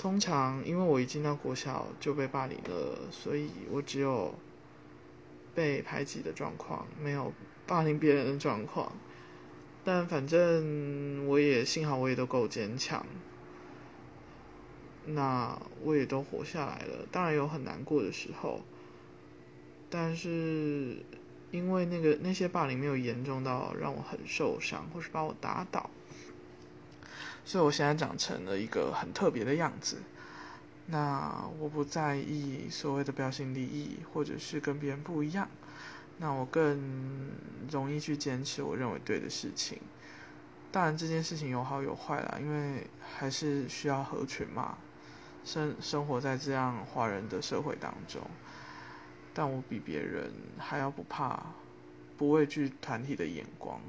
通常因为我一进到国小就被霸凌了，所以我只有被排挤的状况，没有霸凌别人的状况。但反正我也幸好我也都够坚强，那我也都活下来了。当然有很难过的时候，但是因为那个那些霸凌没有严重到让我很受伤，或是把我打倒，所以我现在长成了一个很特别的样子。那我不在意所谓的标新立异，或者是跟别人不一样。那我更容易去坚持我认为对的事情。当然这件事情有好有坏啦，因为还是需要合群嘛，生生活在这样华人的社会当中。但我比别人还要不怕，不畏惧团体的眼光。